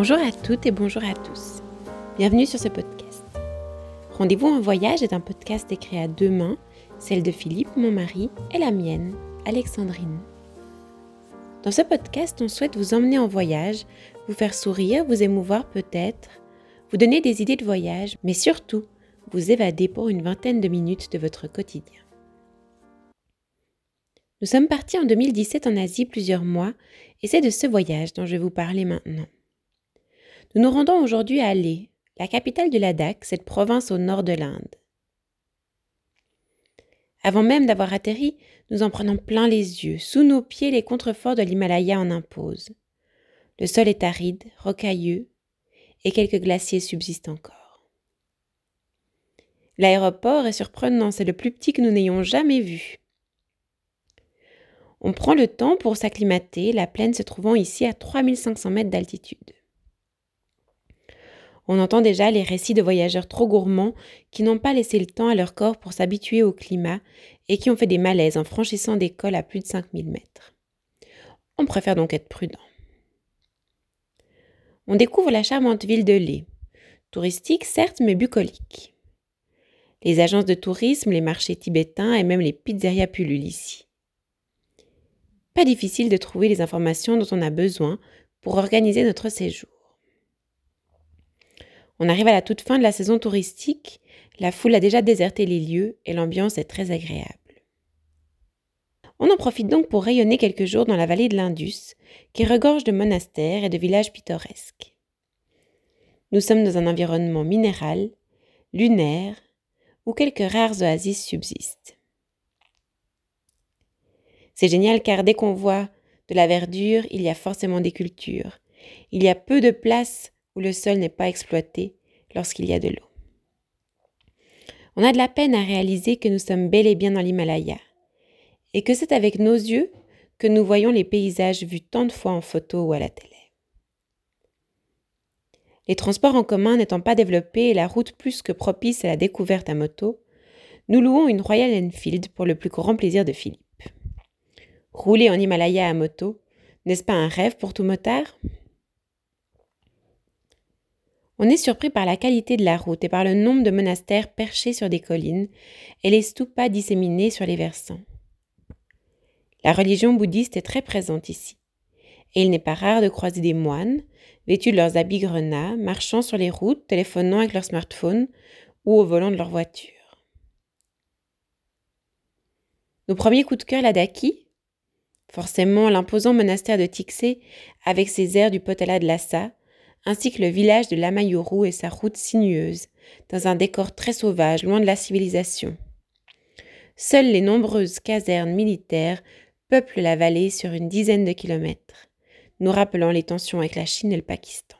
Bonjour à toutes et bonjour à tous. Bienvenue sur ce podcast. Rendez-vous en voyage est un podcast écrit à deux mains, celle de Philippe, mon mari, et la mienne, Alexandrine. Dans ce podcast, on souhaite vous emmener en voyage, vous faire sourire, vous émouvoir peut-être, vous donner des idées de voyage, mais surtout vous évader pour une vingtaine de minutes de votre quotidien. Nous sommes partis en 2017 en Asie plusieurs mois et c'est de ce voyage dont je vais vous parler maintenant. Nous nous rendons aujourd'hui à Leh, la capitale du Ladakh, cette province au nord de l'Inde. Avant même d'avoir atterri, nous en prenons plein les yeux. Sous nos pieds, les contreforts de l'Himalaya en imposent. Le sol est aride, rocailleux, et quelques glaciers subsistent encore. L'aéroport est surprenant, c'est le plus petit que nous n'ayons jamais vu. On prend le temps pour s'acclimater, la plaine se trouvant ici à 3500 mètres d'altitude. On entend déjà les récits de voyageurs trop gourmands qui n'ont pas laissé le temps à leur corps pour s'habituer au climat et qui ont fait des malaises en franchissant des cols à plus de 5000 mètres. On préfère donc être prudent. On découvre la charmante ville de Lé, touristique certes mais bucolique. Les agences de tourisme, les marchés tibétains et même les pizzerias pullulent ici. Pas difficile de trouver les informations dont on a besoin pour organiser notre séjour. On arrive à la toute fin de la saison touristique, la foule a déjà déserté les lieux et l'ambiance est très agréable. On en profite donc pour rayonner quelques jours dans la vallée de l'Indus, qui regorge de monastères et de villages pittoresques. Nous sommes dans un environnement minéral, lunaire, où quelques rares oasis subsistent. C'est génial car dès qu'on voit de la verdure, il y a forcément des cultures. Il y a peu de place où le sol n'est pas exploité lorsqu'il y a de l'eau. On a de la peine à réaliser que nous sommes bel et bien dans l'Himalaya, et que c'est avec nos yeux que nous voyons les paysages vus tant de fois en photo ou à la télé. Les transports en commun n'étant pas développés et la route plus que propice à la découverte à moto, nous louons une Royal Enfield pour le plus grand plaisir de Philippe. Rouler en Himalaya à moto, n'est-ce pas un rêve pour tout motard? On est surpris par la qualité de la route et par le nombre de monastères perchés sur des collines et les stupas disséminés sur les versants. La religion bouddhiste est très présente ici, et il n'est pas rare de croiser des moines, vêtus de leurs habits grenats, marchant sur les routes, téléphonant avec leur smartphone ou au volant de leur voiture. Nos premiers coups de cœur Ladaki Forcément l'imposant monastère de Tixé avec ses airs du Potala de Lhasa, ainsi que le village de Lamayuru et sa route sinueuse, dans un décor très sauvage, loin de la civilisation. Seules les nombreuses casernes militaires peuplent la vallée sur une dizaine de kilomètres, nous rappelant les tensions avec la Chine et le Pakistan.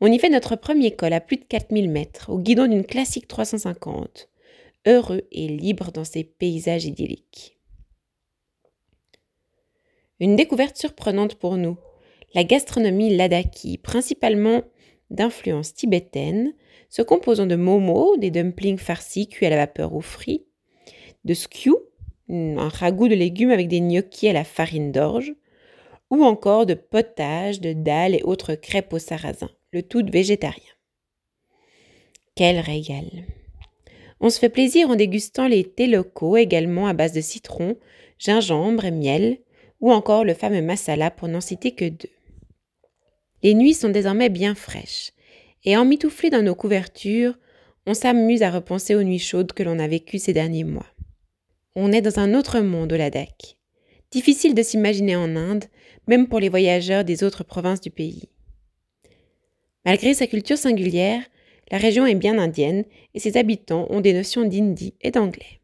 On y fait notre premier col à plus de 4000 mètres, au guidon d'une classique 350, heureux et libre dans ces paysages idylliques. Une découverte surprenante pour nous, la gastronomie ladaki, principalement d'influence tibétaine, se composant de momo, des dumplings farcis cuits à la vapeur ou frits, de skew, un ragoût de légumes avec des gnocchis à la farine d'orge, ou encore de potage, de dalles et autres crêpes au sarrasin, le tout végétarien. Quel régal On se fait plaisir en dégustant les thés locaux également à base de citron, gingembre et miel, ou encore le fameux masala pour n'en citer que deux. Les nuits sont désormais bien fraîches, et emmitouflés dans nos couvertures, on s'amuse à repenser aux nuits chaudes que l'on a vécues ces derniers mois. On est dans un autre monde au Ladakh. Difficile de s'imaginer en Inde, même pour les voyageurs des autres provinces du pays. Malgré sa culture singulière, la région est bien indienne et ses habitants ont des notions d'hindi et d'anglais.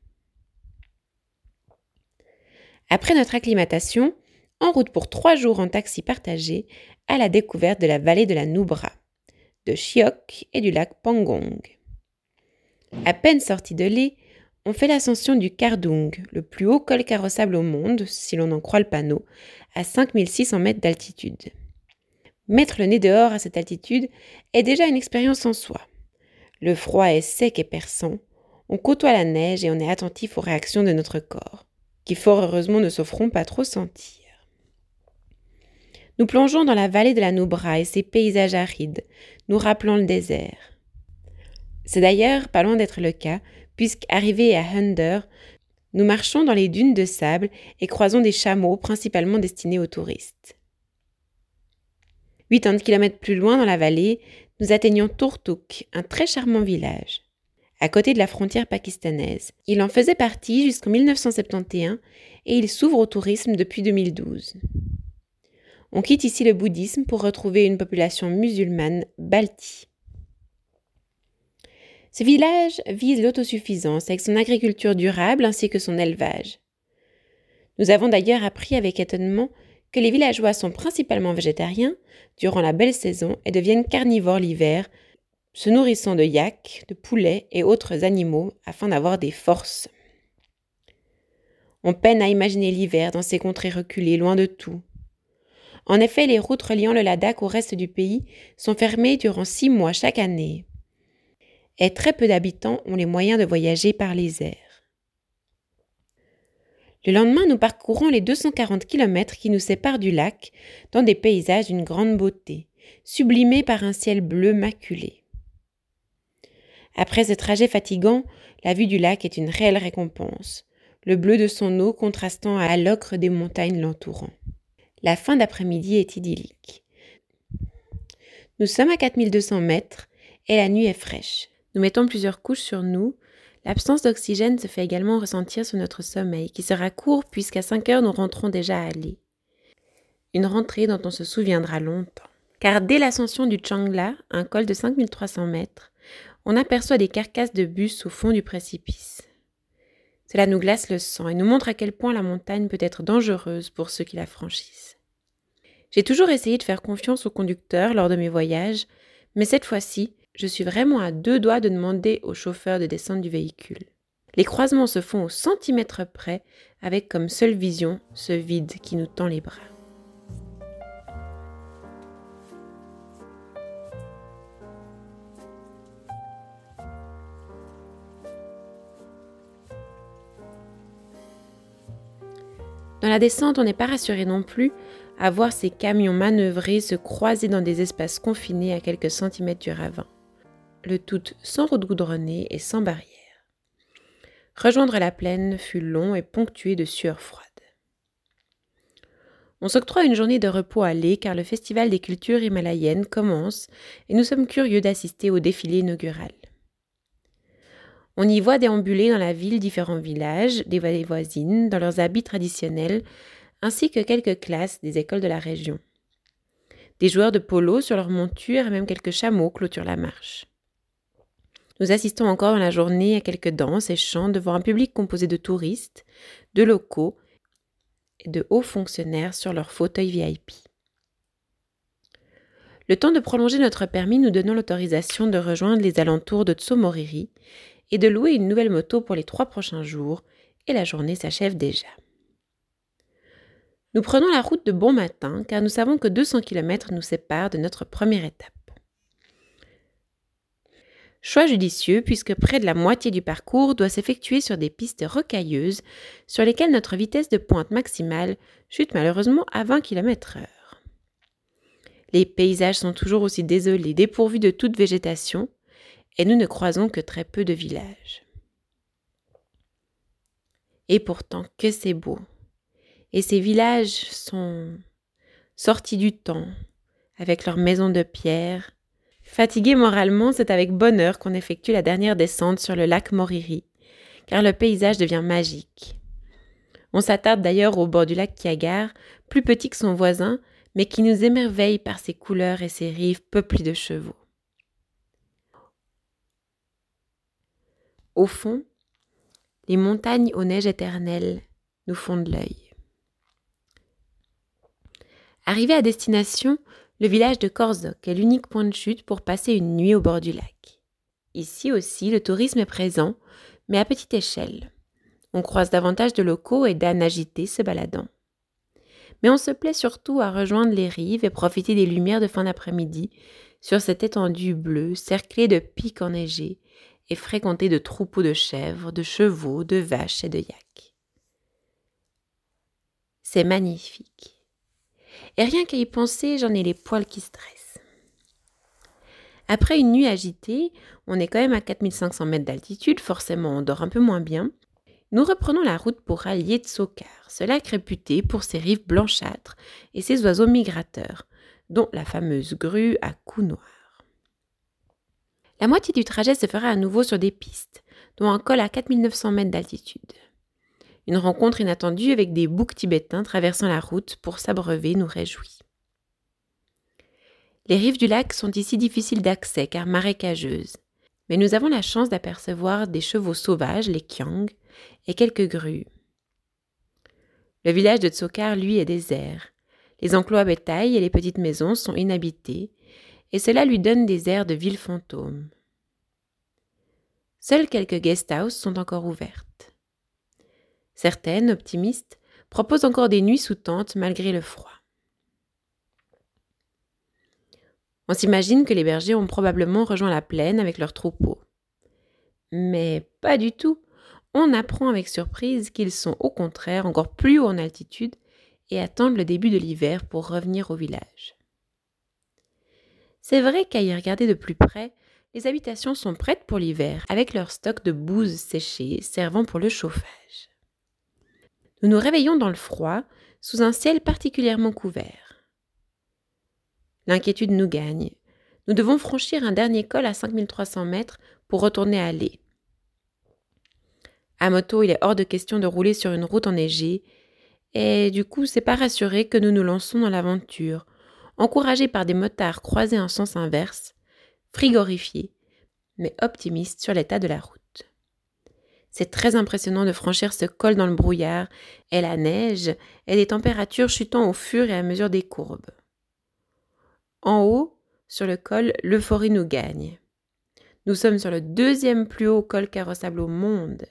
Après notre acclimatation, en route pour trois jours en taxi partagé à la découverte de la vallée de la Nubra, de Chiok et du lac Pangong. À peine sorti de l'île, on fait l'ascension du Kardung, le plus haut col carrossable au monde, si l'on en croit le panneau, à 5600 mètres d'altitude. Mettre le nez dehors à cette altitude est déjà une expérience en soi. Le froid est sec et perçant, on côtoie la neige et on est attentif aux réactions de notre corps, qui fort heureusement ne s'offront pas trop sentir. Nous plongeons dans la vallée de la Noubra et ses paysages arides, nous rappelant le désert. C'est d'ailleurs pas loin d'être le cas, puisqu'arrivés à Hunder, nous marchons dans les dunes de sable et croisons des chameaux principalement destinés aux touristes. 80 km plus loin dans la vallée, nous atteignons Turtuk, un très charmant village, à côté de la frontière pakistanaise. Il en faisait partie jusqu'en 1971 et il s'ouvre au tourisme depuis 2012. On quitte ici le bouddhisme pour retrouver une population musulmane balti. Ce village vise l'autosuffisance avec son agriculture durable ainsi que son élevage. Nous avons d'ailleurs appris avec étonnement que les villageois sont principalement végétariens durant la belle saison et deviennent carnivores l'hiver, se nourrissant de yaks, de poulets et autres animaux afin d'avoir des forces. On peine à imaginer l'hiver dans ces contrées reculées, loin de tout. En effet, les routes reliant le Ladakh au reste du pays sont fermées durant six mois chaque année. Et très peu d'habitants ont les moyens de voyager par les airs. Le lendemain, nous parcourons les 240 kilomètres qui nous séparent du lac dans des paysages d'une grande beauté, sublimés par un ciel bleu maculé. Après ce trajet fatigant, la vue du lac est une réelle récompense, le bleu de son eau contrastant à l'ocre des montagnes l'entourant. La fin d'après-midi est idyllique. Nous sommes à 4200 mètres et la nuit est fraîche. Nous mettons plusieurs couches sur nous L'absence d'oxygène se fait également ressentir sur notre sommeil, qui sera court puisqu'à 5 heures nous rentrons déjà à Lé. Une rentrée dont on se souviendra longtemps. Car dès l'ascension du Changla, un col de 5300 mètres, on aperçoit des carcasses de bus au fond du précipice. Cela nous glace le sang et nous montre à quel point la montagne peut être dangereuse pour ceux qui la franchissent. J'ai toujours essayé de faire confiance au conducteur lors de mes voyages, mais cette fois-ci, je suis vraiment à deux doigts de demander au chauffeur de descendre du véhicule. Les croisements se font au centimètre près, avec comme seule vision ce vide qui nous tend les bras. Dans la descente, on n'est pas rassuré non plus à voir ces camions manœuvrer se croiser dans des espaces confinés à quelques centimètres du ravin le tout sans route goudronnée et sans barrière. Rejoindre la plaine fut long et ponctué de sueurs froides. On s'octroie une journée de repos à Lé car le festival des cultures himalayennes commence et nous sommes curieux d'assister au défilé inaugural. On y voit déambuler dans la ville différents villages, des voisines, dans leurs habits traditionnels, ainsi que quelques classes des écoles de la région. Des joueurs de polo sur leurs montures et même quelques chameaux clôturent la marche. Nous assistons encore dans la journée à quelques danses et chants devant un public composé de touristes, de locaux et de hauts fonctionnaires sur leurs fauteuils VIP. Le temps de prolonger notre permis nous donnant l'autorisation de rejoindre les alentours de Tsomoriri et de louer une nouvelle moto pour les trois prochains jours, et la journée s'achève déjà. Nous prenons la route de bon matin car nous savons que 200 km nous séparent de notre première étape. Choix judicieux puisque près de la moitié du parcours doit s'effectuer sur des pistes rocailleuses sur lesquelles notre vitesse de pointe maximale chute malheureusement à 20 km h Les paysages sont toujours aussi désolés, dépourvus de toute végétation, et nous ne croisons que très peu de villages. Et pourtant, que c'est beau. Et ces villages sont sortis du temps, avec leurs maisons de pierre, Fatigué moralement, c'est avec bonheur qu'on effectue la dernière descente sur le lac Moriri, car le paysage devient magique. On s'attarde d'ailleurs au bord du lac Kiagar, plus petit que son voisin, mais qui nous émerveille par ses couleurs et ses rives peuplées de chevaux. Au fond, les montagnes aux neiges éternelles nous fondent l'œil. Arrivé à destination, le village de Korzok est l'unique point de chute pour passer une nuit au bord du lac. Ici aussi, le tourisme est présent, mais à petite échelle. On croise davantage de locaux et d'ânes agités se baladant. Mais on se plaît surtout à rejoindre les rives et profiter des lumières de fin d'après-midi sur cette étendue bleue cerclée de pics enneigés et fréquentée de troupeaux de chèvres, de chevaux, de vaches et de yaks. C'est magnifique. Et rien qu'à y penser, j'en ai les poils qui stressent. Après une nuit agitée, on est quand même à 4500 mètres d'altitude, forcément on dort un peu moins bien. Nous reprenons la route pour rallier ce lac réputé pour ses rives blanchâtres et ses oiseaux migrateurs, dont la fameuse grue à cou noir. La moitié du trajet se fera à nouveau sur des pistes, dont un col à 4900 mètres d'altitude. Une rencontre inattendue avec des boucs tibétains traversant la route pour s'abreuver nous réjouit. Les rives du lac sont ici difficiles d'accès car marécageuses, mais nous avons la chance d'apercevoir des chevaux sauvages, les kiang, et quelques grues. Le village de Tsokar, lui, est désert. Les enclos à bétail et les petites maisons sont inhabités, et cela lui donne des airs de ville fantôme. Seules quelques guest houses sont encore ouvertes. Certaines, optimistes, proposent encore des nuits sous tente malgré le froid. On s'imagine que les bergers ont probablement rejoint la plaine avec leurs troupeaux. Mais pas du tout. On apprend avec surprise qu'ils sont au contraire encore plus haut en altitude et attendent le début de l'hiver pour revenir au village. C'est vrai qu'à y regarder de plus près, les habitations sont prêtes pour l'hiver avec leur stock de bouse séchée servant pour le chauffage. Nous nous réveillons dans le froid, sous un ciel particulièrement couvert. L'inquiétude nous gagne. Nous devons franchir un dernier col à 5300 mètres pour retourner à. À moto, il est hors de question de rouler sur une route enneigée, et du coup, c'est pas rassuré que nous nous lançons dans l'aventure, encouragés par des motards croisés en sens inverse, frigorifiés, mais optimistes sur l'état de la route. C'est très impressionnant de franchir ce col dans le brouillard et la neige et des températures chutant au fur et à mesure des courbes. En haut, sur le col, l'euphorie nous gagne. Nous sommes sur le deuxième plus haut col carrossable au monde.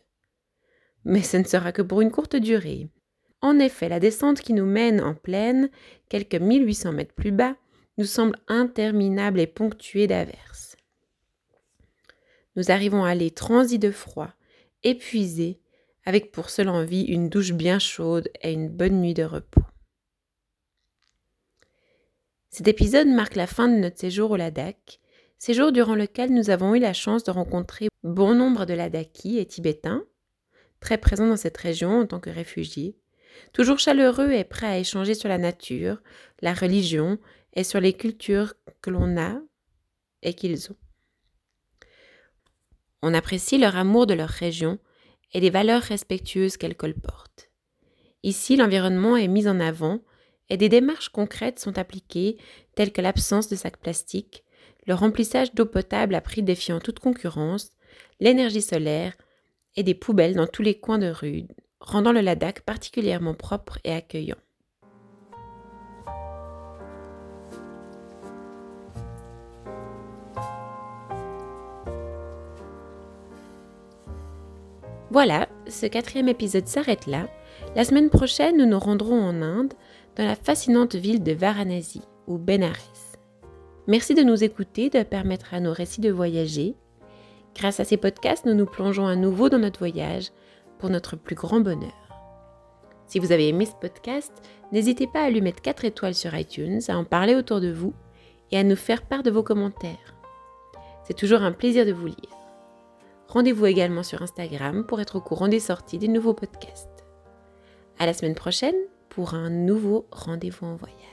Mais ce ne sera que pour une courte durée. En effet, la descente qui nous mène en plaine, quelques 1800 mètres plus bas, nous semble interminable et ponctuée d'averses. Nous arrivons à les transis de froid, épuisé, avec pour seule envie une douche bien chaude et une bonne nuit de repos. Cet épisode marque la fin de notre séjour au Ladakh, séjour durant lequel nous avons eu la chance de rencontrer bon nombre de Ladakis et Tibétains, très présents dans cette région en tant que réfugiés, toujours chaleureux et prêts à échanger sur la nature, la religion et sur les cultures que l'on a et qu'ils ont. On apprécie leur amour de leur région et les valeurs respectueuses qu'elle colporte. Ici, l'environnement est mis en avant et des démarches concrètes sont appliquées, telles que l'absence de sacs plastiques, le remplissage d'eau potable à prix défiant toute concurrence, l'énergie solaire et des poubelles dans tous les coins de rue, rendant le Ladakh particulièrement propre et accueillant. Voilà, ce quatrième épisode s'arrête là. La semaine prochaine, nous nous rendrons en Inde, dans la fascinante ville de Varanasi, ou Benares. Merci de nous écouter, de permettre à nos récits de voyager. Grâce à ces podcasts, nous nous plongeons à nouveau dans notre voyage pour notre plus grand bonheur. Si vous avez aimé ce podcast, n'hésitez pas à lui mettre 4 étoiles sur iTunes, à en parler autour de vous et à nous faire part de vos commentaires. C'est toujours un plaisir de vous lire. Rendez-vous également sur Instagram pour être au courant des sorties des nouveaux podcasts. À la semaine prochaine pour un nouveau rendez-vous en voyage.